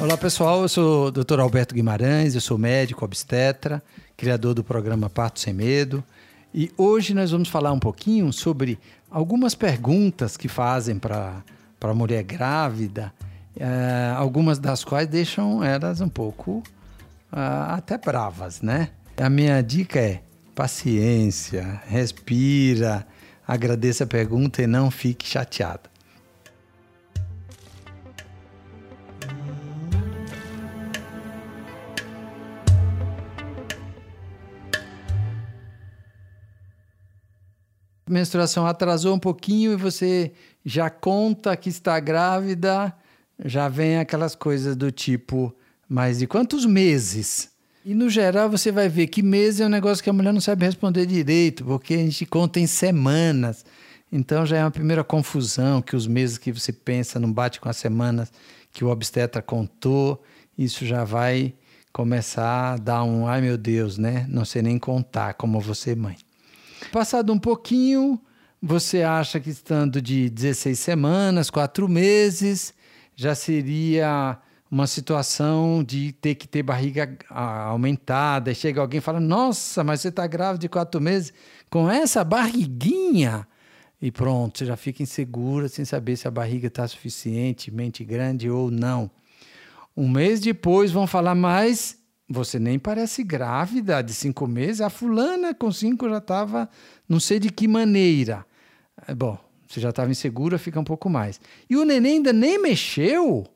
Olá pessoal, eu sou o Dr. Alberto Guimarães, eu sou médico obstetra, criador do programa Parto Sem Medo. E hoje nós vamos falar um pouquinho sobre algumas perguntas que fazem para a mulher grávida, é, algumas das quais deixam elas um pouco uh, até bravas, né? A minha dica é paciência, respira, agradeça a pergunta e não fique chateada. menstruação atrasou um pouquinho e você já conta que está grávida, já vem aquelas coisas do tipo, mas de quantos meses? E no geral você vai ver que mês é um negócio que a mulher não sabe responder direito, porque a gente conta em semanas. Então já é uma primeira confusão que os meses que você pensa não bate com as semanas que o obstetra contou. Isso já vai começar a dar um, ai meu Deus, né? Não sei nem contar como você mãe. Passado um pouquinho, você acha que estando de 16 semanas, 4 meses, já seria uma situação de ter que ter barriga ah, aumentada. Chega alguém e fala: Nossa, mas você está grávida de quatro meses com essa barriguinha. E pronto, você já fica insegura sem saber se a barriga está suficientemente grande ou não. Um mês depois vão falar mais. Você nem parece grávida de cinco meses. A fulana com cinco já estava, não sei de que maneira. Bom, você já estava insegura, fica um pouco mais. E o neném ainda nem mexeu.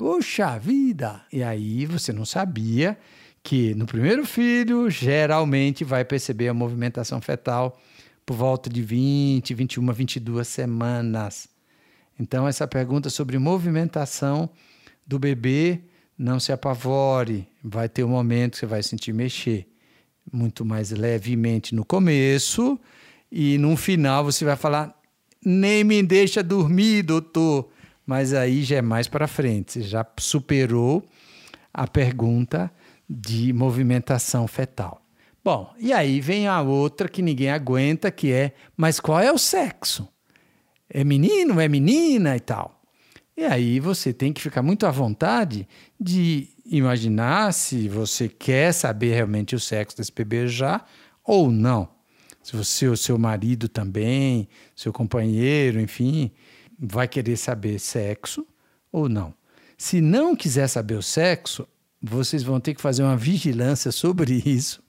Poxa vida! E aí você não sabia que no primeiro filho, geralmente vai perceber a movimentação fetal por volta de 20, 21, 22 semanas. Então, essa pergunta sobre movimentação do bebê, não se apavore, vai ter um momento que você vai sentir mexer muito mais levemente no começo e no final você vai falar: nem me deixa dormir, doutor mas aí já é mais para frente, você já superou a pergunta de movimentação fetal. Bom, e aí vem a outra que ninguém aguenta, que é: mas qual é o sexo? É menino, é menina e tal. E aí você tem que ficar muito à vontade de imaginar se você quer saber realmente o sexo desse bebê já ou não. Se você, o seu marido também, seu companheiro, enfim, vai querer saber sexo ou não. Se não quiser saber o sexo, vocês vão ter que fazer uma vigilância sobre isso.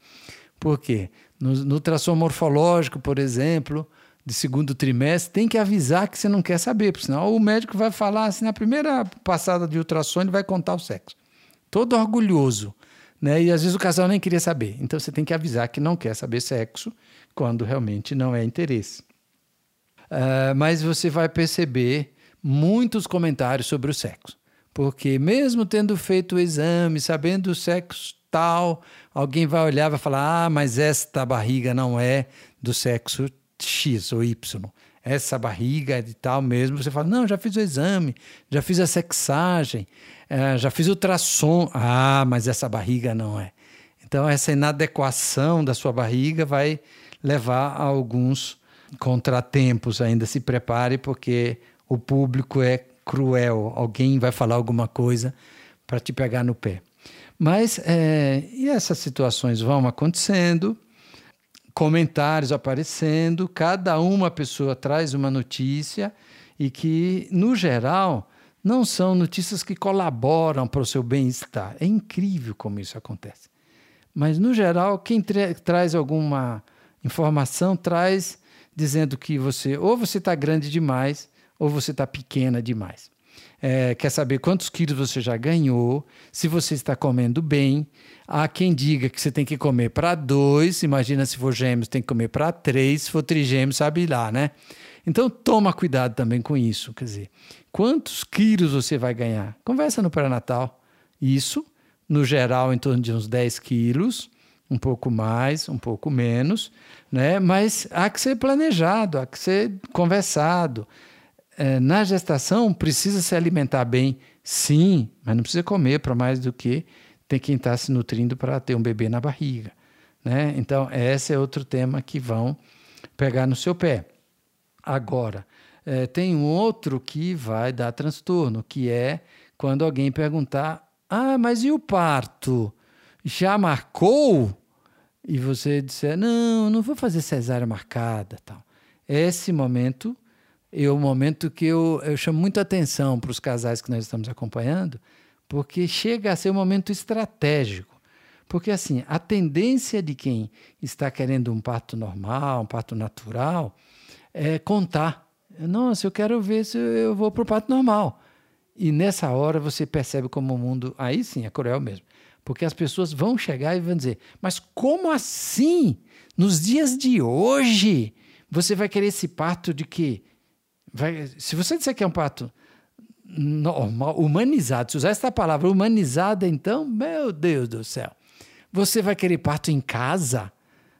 Por quê? No, no ultrassom morfológico, por exemplo, de segundo trimestre, tem que avisar que você não quer saber, porque senão o médico vai falar assim, na primeira passada de ultrassom, ele vai contar o sexo. Todo orgulhoso. Né? E às vezes o casal nem queria saber. Então você tem que avisar que não quer saber sexo quando realmente não é interesse. Uh, mas você vai perceber muitos comentários sobre o sexo. Porque mesmo tendo feito o exame, sabendo o sexo tal, alguém vai olhar e vai falar: ah, mas esta barriga não é do sexo X ou Y. Essa barriga é de tal mesmo. Você fala: não, já fiz o exame, já fiz a sexagem, uh, já fiz o ultrassom. Ah, mas essa barriga não é. Então, essa inadequação da sua barriga vai levar a alguns contratempos ainda, se prepare, porque o público é cruel. Alguém vai falar alguma coisa para te pegar no pé. Mas, é, e essas situações vão acontecendo, comentários aparecendo, cada uma pessoa traz uma notícia e que, no geral, não são notícias que colaboram para o seu bem-estar. É incrível como isso acontece. Mas, no geral, quem tra traz alguma informação traz dizendo que você ou você está grande demais ou você está pequena demais. É, quer saber quantos quilos você já ganhou, se você está comendo bem. Há quem diga que você tem que comer para dois, imagina se for gêmeos, tem que comer para três, se for trigêmeos, sabe lá, né? Então toma cuidado também com isso. Quer dizer, quantos quilos você vai ganhar? Conversa no pré-natal. Isso, no geral, em torno de uns 10 quilos um pouco mais, um pouco menos, né? mas há que ser planejado, há que ser conversado. É, na gestação, precisa se alimentar bem, sim, mas não precisa comer para mais do que tem quem está se nutrindo para ter um bebê na barriga. Né? Então, esse é outro tema que vão pegar no seu pé. Agora, é, tem um outro que vai dar transtorno, que é quando alguém perguntar: Ah, mas e o parto? Já marcou? E você disser: Não, não vou fazer cesárea marcada. tal. Esse momento é o momento que eu, eu chamo muita atenção para os casais que nós estamos acompanhando, porque chega a ser um momento estratégico. Porque, assim, a tendência de quem está querendo um parto normal, um parto natural, é contar. Nossa, eu quero ver se eu vou para o parto normal. E nessa hora você percebe como o mundo. Aí sim é cruel mesmo. Porque as pessoas vão chegar e vão dizer: Mas como assim? Nos dias de hoje, você vai querer esse parto de quê? Vai, se você disser que é um parto normal, humanizado, se usar essa palavra humanizada, então, meu Deus do céu. Você vai querer parto em casa?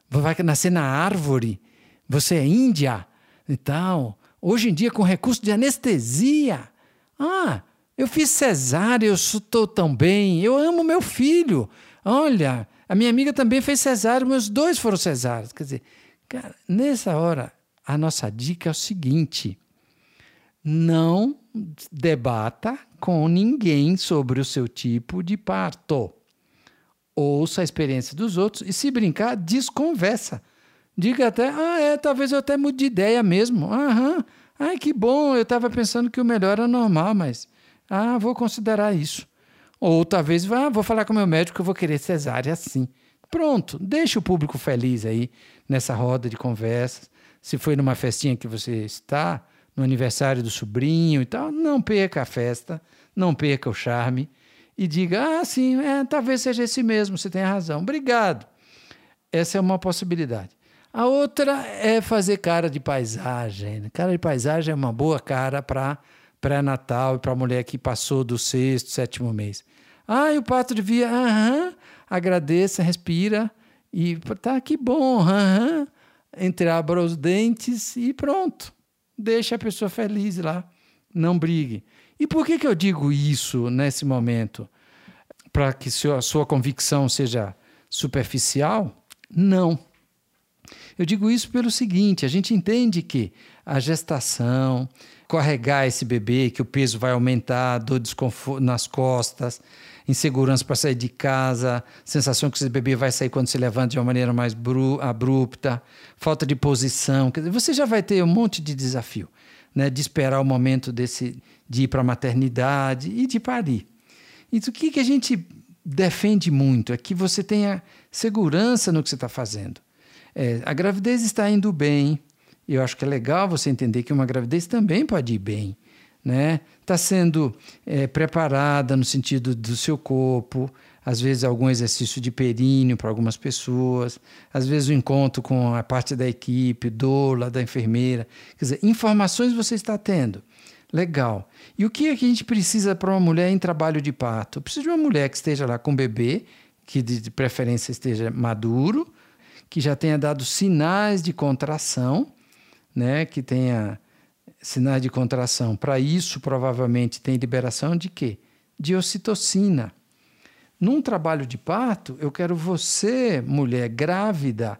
Vai nascer na árvore? Você é índia? Então, hoje em dia, com recurso de anestesia. Ah, eu fiz cesárea, eu estou tão bem, eu amo meu filho. Olha, a minha amiga também fez cesárea, meus dois foram cesáreos. Quer dizer, cara, nessa hora, a nossa dica é o seguinte: não debata com ninguém sobre o seu tipo de parto. Ouça a experiência dos outros e, se brincar, desconversa. Diga até, ah, é, talvez eu até mude de ideia mesmo. Aham, ai, que bom, eu estava pensando que o melhor era normal, mas, ah, vou considerar isso. Ou talvez, ah, vou falar com o meu médico que eu vou querer cesárea assim. Pronto, deixa o público feliz aí nessa roda de conversas. Se foi numa festinha que você está, no aniversário do sobrinho e tal, não perca a festa, não perca o charme e diga: ah, sim, é, talvez seja esse mesmo, você tem razão, obrigado. Essa é uma possibilidade. A outra é fazer cara de paisagem. Cara de paisagem é uma boa cara para pré-natal e para a mulher que passou do sexto, sétimo mês. Ah, e o pato devia, aham, agradeça, respira e tá que bom, aham, entreabra os dentes e pronto. Deixa a pessoa feliz lá, não brigue. E por que, que eu digo isso nesse momento? Para que a sua convicção seja superficial? Não. Eu digo isso pelo seguinte: a gente entende que a gestação, carregar esse bebê, que o peso vai aumentar, dor desconforto nas costas, insegurança para sair de casa, sensação que esse bebê vai sair quando se levanta de uma maneira mais abrupta, falta de posição. Você já vai ter um monte de desafio, né? De esperar o momento desse, de ir para a maternidade e de parir. E o que, que a gente defende muito é que você tenha segurança no que você está fazendo. É, a gravidez está indo bem. Eu acho que é legal você entender que uma gravidez também pode ir bem né? Está sendo é, preparada no sentido do seu corpo, às vezes algum exercício de períneo para algumas pessoas, às vezes o encontro com a parte da equipe, doula, da enfermeira. Quer dizer, informações você está tendo. Legal. E o que é que a gente precisa para uma mulher em trabalho de parto? Precisa de uma mulher que esteja lá com o bebê, que de preferência esteja maduro, que já tenha dado sinais de contração, né? que tenha sinais de contração. Para isso, provavelmente, tem liberação de quê? De ocitocina. Num trabalho de parto, eu quero você, mulher grávida,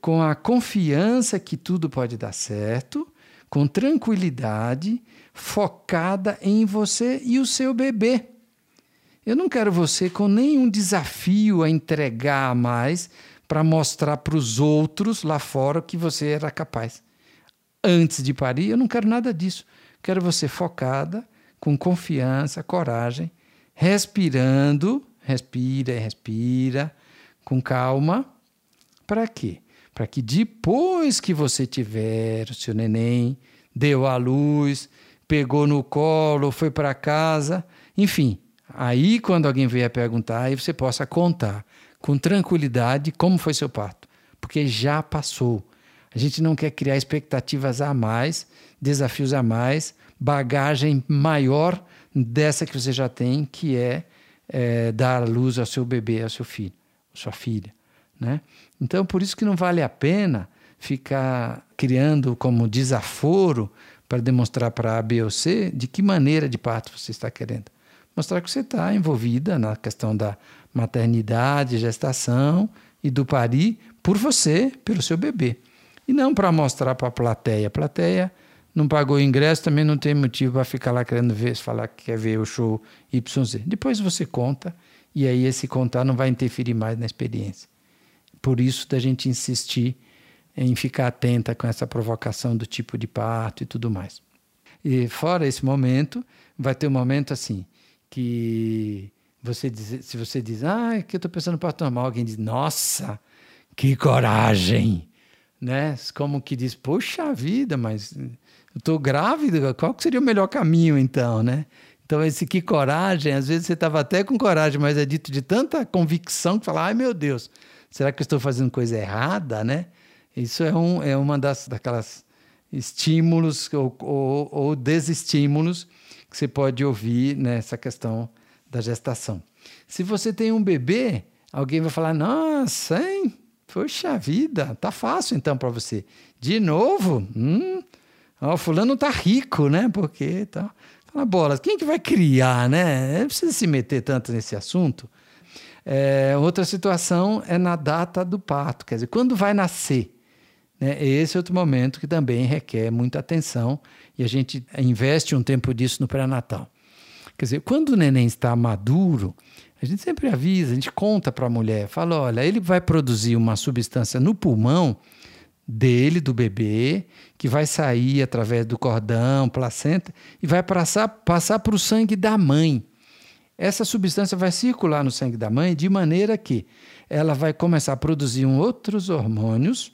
com a confiança que tudo pode dar certo, com tranquilidade, focada em você e o seu bebê. Eu não quero você com nenhum desafio a entregar mais para mostrar para os outros lá fora que você era capaz antes de parir, eu não quero nada disso. Quero você focada, com confiança, coragem, respirando, respira respira, com calma. Para quê? Para que depois que você tiver o seu neném, deu à luz, pegou no colo, foi para casa, enfim, aí quando alguém vier perguntar, aí você possa contar com tranquilidade como foi seu parto, porque já passou. A gente não quer criar expectativas a mais, desafios a mais, bagagem maior dessa que você já tem, que é, é dar luz ao seu bebê, ao seu filho, à sua filha. Né? Então, por isso que não vale a pena ficar criando como desaforo para demonstrar para A, B ou C de que maneira de parto você está querendo. Mostrar que você está envolvida na questão da maternidade, gestação e do parir por você, pelo seu bebê. E não para mostrar para a plateia. A plateia não pagou o ingresso, também não tem motivo para ficar lá querendo ver, falar que quer ver o show YZ. Depois você conta, e aí esse contar não vai interferir mais na experiência. Por isso da gente insistir em ficar atenta com essa provocação do tipo de parto e tudo mais. E fora esse momento, vai ter um momento assim, que você diz, se você diz, ah, é que eu estou pensando no parto normal, alguém diz, nossa, que coragem! Né? Como que diz, poxa vida, mas eu estou grávida, qual seria o melhor caminho então, né? Então, esse que coragem, às vezes você estava até com coragem, mas é dito de tanta convicção que fala, ai meu Deus, será que eu estou fazendo coisa errada, né? Isso é, um, é uma das daquelas estímulos ou, ou, ou desestímulos que você pode ouvir nessa questão da gestação. Se você tem um bebê, alguém vai falar, nossa, hein? Poxa vida, tá fácil então para você. De novo? Hum, ó, fulano tá rico, né? Porque tá. Fala, bolas, quem que vai criar, né? Não precisa se meter tanto nesse assunto. É, outra situação é na data do parto, quer dizer, quando vai nascer. Né? Esse é outro momento que também requer muita atenção e a gente investe um tempo disso no pré-natal. Quer dizer, quando o neném está maduro, a gente sempre avisa, a gente conta para a mulher, fala, olha, ele vai produzir uma substância no pulmão dele, do bebê, que vai sair através do cordão, placenta, e vai passar, para o sangue da mãe. Essa substância vai circular no sangue da mãe de maneira que ela vai começar a produzir outros hormônios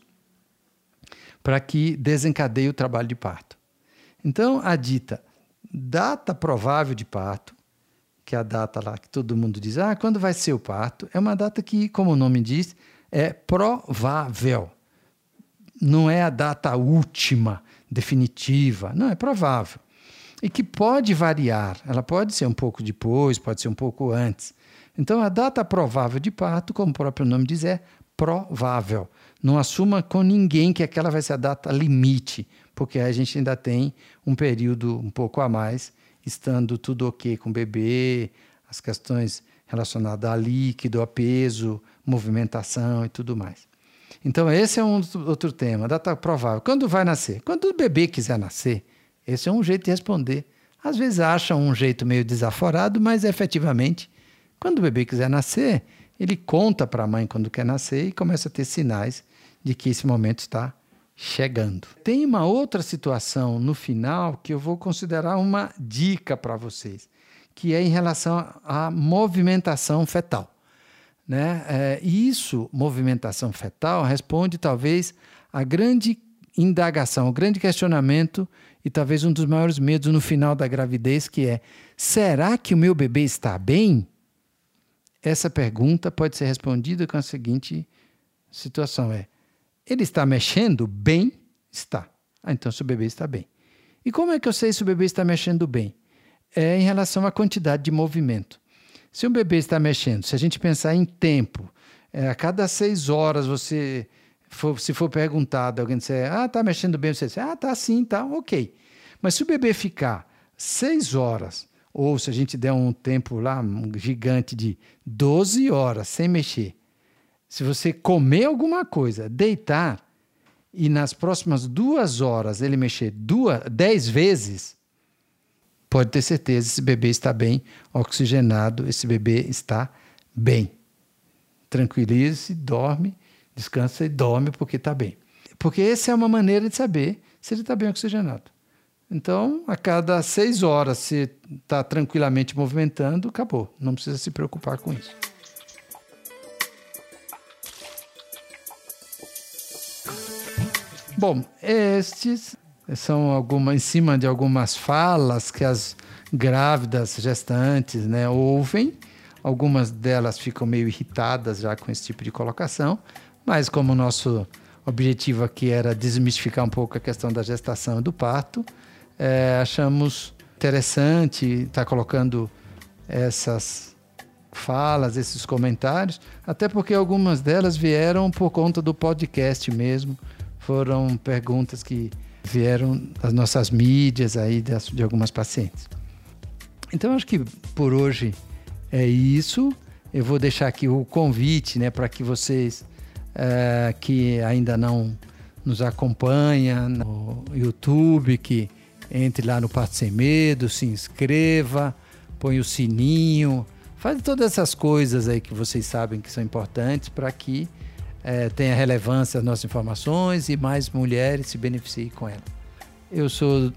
para que desencadeie o trabalho de parto. Então, a dita data provável de parto que é a data lá que todo mundo diz, ah, quando vai ser o parto? É uma data que, como o nome diz, é provável. Não é a data última, definitiva. Não, é provável. E que pode variar. Ela pode ser um pouco depois, pode ser um pouco antes. Então, a data provável de parto, como o próprio nome diz, é provável. Não assuma com ninguém que aquela vai ser a data limite, porque a gente ainda tem um período um pouco a mais estando tudo ok com o bebê, as questões relacionadas a líquido, a peso, movimentação e tudo mais. Então, esse é um outro tema, data provável. Quando vai nascer? Quando o bebê quiser nascer, esse é um jeito de responder. Às vezes acham um jeito meio desaforado, mas efetivamente, quando o bebê quiser nascer, ele conta para a mãe quando quer nascer e começa a ter sinais de que esse momento está chegando. Tem uma outra situação no final que eu vou considerar uma dica para vocês, que é em relação à movimentação fetal. Né? É, isso, movimentação fetal, responde talvez à grande indagação, ao grande questionamento e talvez um dos maiores medos no final da gravidez, que é: será que o meu bebê está bem? Essa pergunta pode ser respondida com a seguinte situação: é ele está mexendo bem? Está. Ah, então seu bebê está bem. E como é que eu sei se o bebê está mexendo bem? É em relação à quantidade de movimento. Se um bebê está mexendo, se a gente pensar em tempo, é, a cada seis horas você, for, se for perguntado, alguém disser, ah, está mexendo bem, você ah, tá sim, tá, ok. Mas se o bebê ficar seis horas, ou se a gente der um tempo lá um gigante de 12 horas sem mexer, se você comer alguma coisa, deitar e nas próximas duas horas ele mexer duas, dez vezes, pode ter certeza esse bebê está bem oxigenado, esse bebê está bem. Tranquilize-se, dorme, descansa e dorme porque está bem. Porque essa é uma maneira de saber se ele está bem oxigenado. Então, a cada seis horas, se está tranquilamente movimentando, acabou. Não precisa se preocupar com isso. Bom, estes são algumas em cima de algumas falas que as grávidas gestantes né, ouvem. Algumas delas ficam meio irritadas já com esse tipo de colocação, mas como o nosso objetivo aqui era desmistificar um pouco a questão da gestação e do parto, é, achamos interessante estar tá colocando essas falas, esses comentários, até porque algumas delas vieram por conta do podcast mesmo, foram perguntas que vieram das nossas mídias aí de algumas pacientes. Então acho que por hoje é isso. Eu vou deixar aqui o convite, né, para que vocês é, que ainda não nos acompanha no YouTube, que entre lá no Parto Sem Medo, se inscreva, põe o sininho, faz todas essas coisas aí que vocês sabem que são importantes para que é, tenha relevância as nossas informações e mais mulheres se beneficiem com ela. Eu sou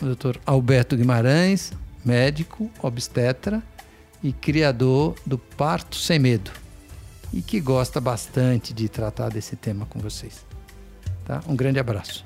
o Dr. Alberto Guimarães, médico, obstetra e criador do Parto Sem Medo e que gosta bastante de tratar desse tema com vocês. Tá? Um grande abraço.